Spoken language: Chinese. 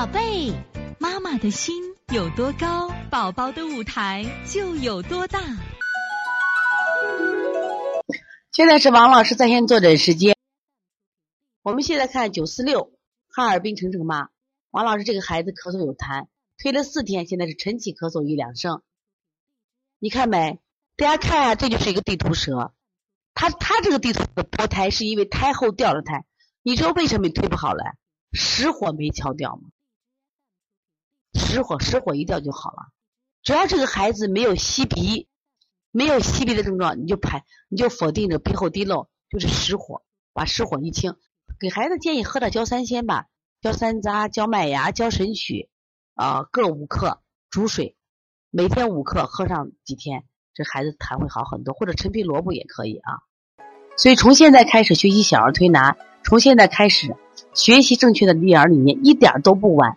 宝贝，妈妈的心有多高，宝宝的舞台就有多大。现在是王老师在线坐诊时间。我们现在看九四六哈尔滨程程妈，王老师这个孩子咳嗽有痰，推了四天，现在是晨起咳嗽一两声。你看没？大家看啊，这就是一个地图舌。他他这个地图的脱胎是因为胎后掉了胎。你知道为什么推不好了？实火没敲掉吗？实火实火一掉就好了。只要这个孩子没有吸鼻，没有吸鼻的症状，你就排你就否定这鼻后滴漏就是实火，把实火一清。给孩子建议喝点焦三仙吧，焦山楂、焦麦芽、焦神曲啊，各五克煮水，每天五克喝上几天，这孩子痰会好很多。或者陈皮萝卜也可以啊。所以从现在开始学习小儿推拿。从现在开始学习正确的育儿理念一点都不晚，